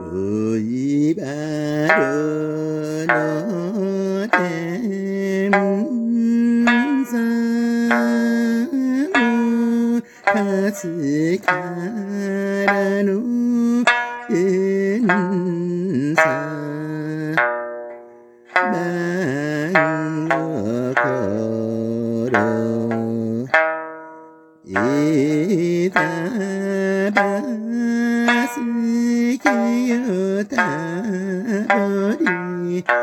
ウイバルの天山かつからの縁さ万心いたば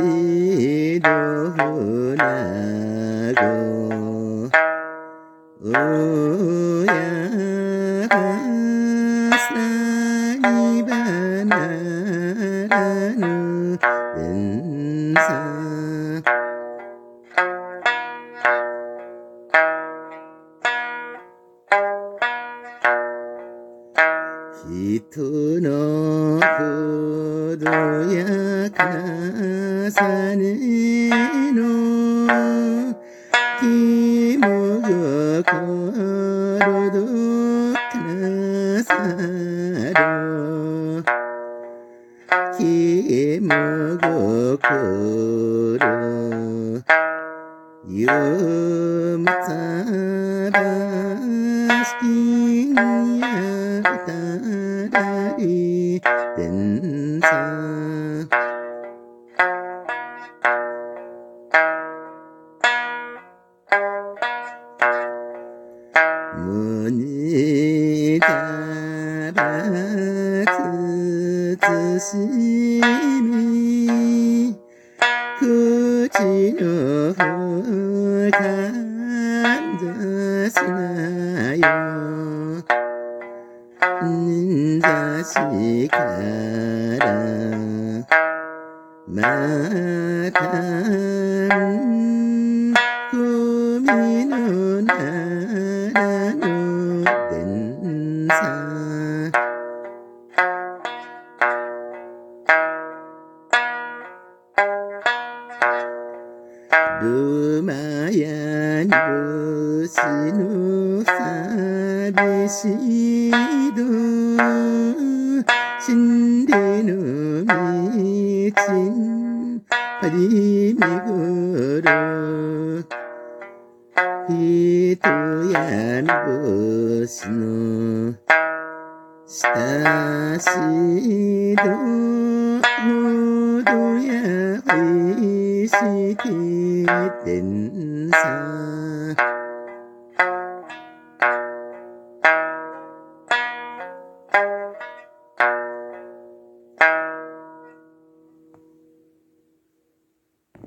西朵红莲歌，乌鸦在篱笆那头等我。 이토너 구루야 가사네로 기모여 거로도 나사로 기모여 거로 요마사바시키 我日日思思细密，可知道何堪？ますからまたゴミの奈良の電車ブマヤニブシの寂しい心底的秘密，把你给了我。一朵野百合呢，它是多么的美丽，令人神往。